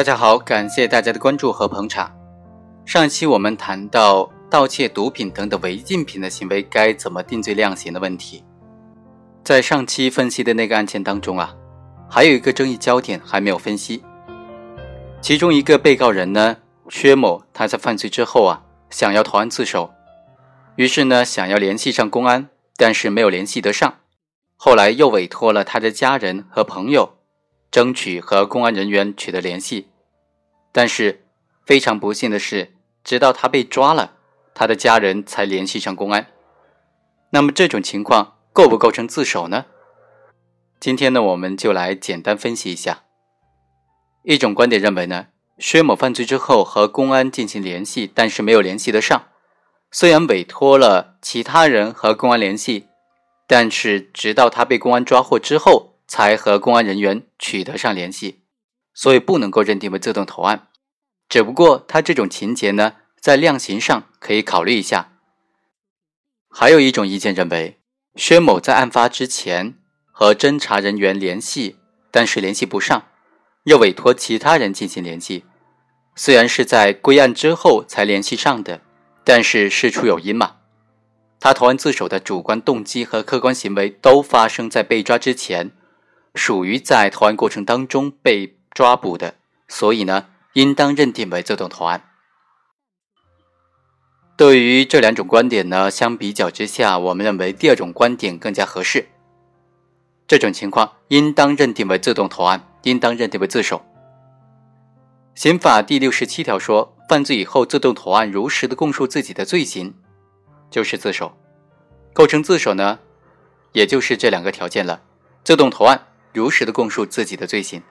大家好，感谢大家的关注和捧场。上期我们谈到盗窃毒品等等违禁品的行为该怎么定罪量刑的问题。在上期分析的那个案件当中啊，还有一个争议焦点还没有分析。其中一个被告人呢，薛某，他在犯罪之后啊，想要投案自首，于是呢，想要联系上公安，但是没有联系得上。后来又委托了他的家人和朋友。争取和公安人员取得联系，但是非常不幸的是，直到他被抓了，他的家人才联系上公安。那么这种情况构不构成自首呢？今天呢，我们就来简单分析一下。一种观点认为呢，薛某犯罪之后和公安进行联系，但是没有联系得上，虽然委托了其他人和公安联系，但是直到他被公安抓获之后。才和公安人员取得上联系，所以不能够认定为自动投案。只不过他这种情节呢，在量刑上可以考虑一下。还有一种意见认为，薛某在案发之前和侦查人员联系，但是联系不上，又委托其他人进行联系。虽然是在归案之后才联系上的，但是事出有因嘛。他投案自首的主观动机和客观行为都发生在被抓之前。属于在投案过程当中被抓捕的，所以呢，应当认定为自动投案。对于这两种观点呢，相比较之下，我们认为第二种观点更加合适。这种情况应当认定为自动投案，应当认定为自首。刑法第六十七条说，犯罪以后自动投案，如实的供述自己的罪行，就是自首。构成自首呢，也就是这两个条件了：自动投案。如实的供述自己的罪行，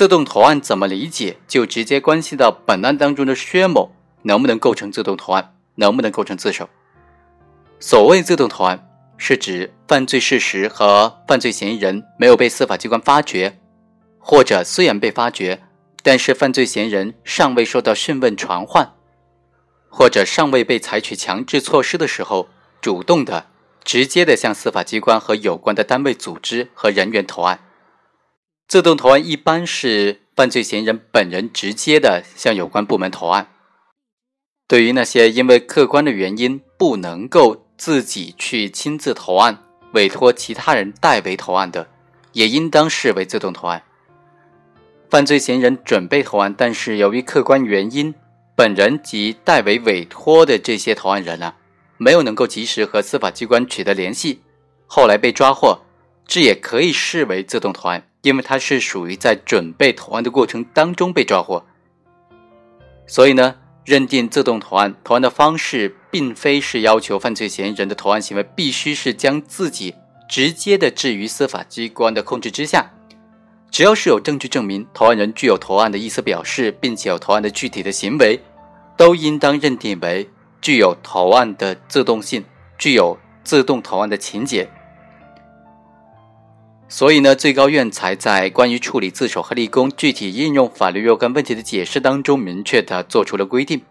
自动投案怎么理解，就直接关系到本案当中的薛某能不能构成自动投案，能不能构成自首。所谓自动投案，是指犯罪事实和犯罪嫌疑人没有被司法机关发觉，或者虽然被发觉，但是犯罪嫌疑人尚未受到讯问传唤，或者尚未被采取强制措施的时候，主动的。直接的向司法机关和有关的单位、组织和人员投案。自动投案一般是犯罪嫌疑人本人直接的向有关部门投案。对于那些因为客观的原因不能够自己去亲自投案，委托其他人代为投案的，也应当视为自动投案。犯罪嫌疑人准备投案，但是由于客观原因，本人及代为委托的这些投案人啊。没有能够及时和司法机关取得联系，后来被抓获，这也可以视为自动投案，因为他是属于在准备投案的过程当中被抓获。所以呢，认定自动投案，投案的方式并非是要求犯罪嫌疑人的投案行为必须是将自己直接的置于司法机关的控制之下，只要是有证据证明投案人具有投案的意思表示，并且有投案的具体的行为，都应当认定为。具有投案的自动性，具有自动投案的情节，所以呢，最高院才在关于处理自首和立功具体应用法律若干问题的解释当中，明确的做出了规定：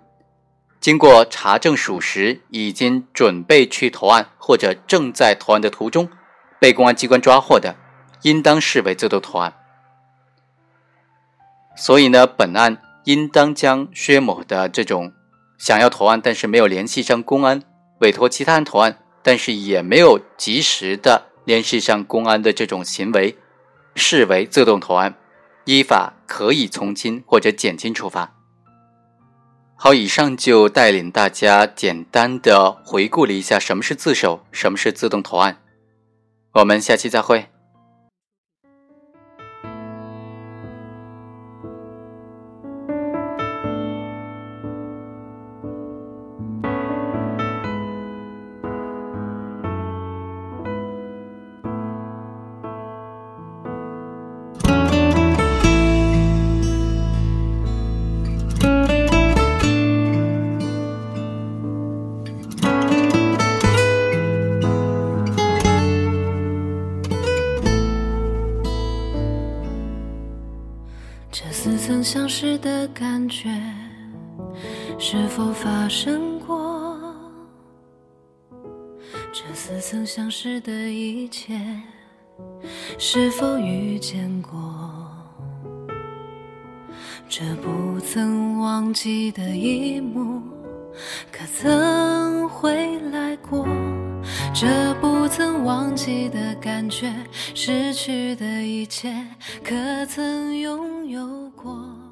经过查证属实，已经准备去投案或者正在投案的途中，被公安机关抓获的，应当视为自动投案。所以呢，本案应当将薛某的这种。想要投案，但是没有联系上公安，委托其他人投案，但是也没有及时的联系上公安的这种行为，视为自动投案，依法可以从轻或者减轻处罚。好，以上就带领大家简单的回顾了一下什么是自首，什么是自动投案。我们下期再会。曾相识的感觉是否发生过？这似曾相识的一切是否遇见过？这不曾忘记的一幕，可曾回来过？这不曾忘记的感觉，失去的一切，可曾拥有过？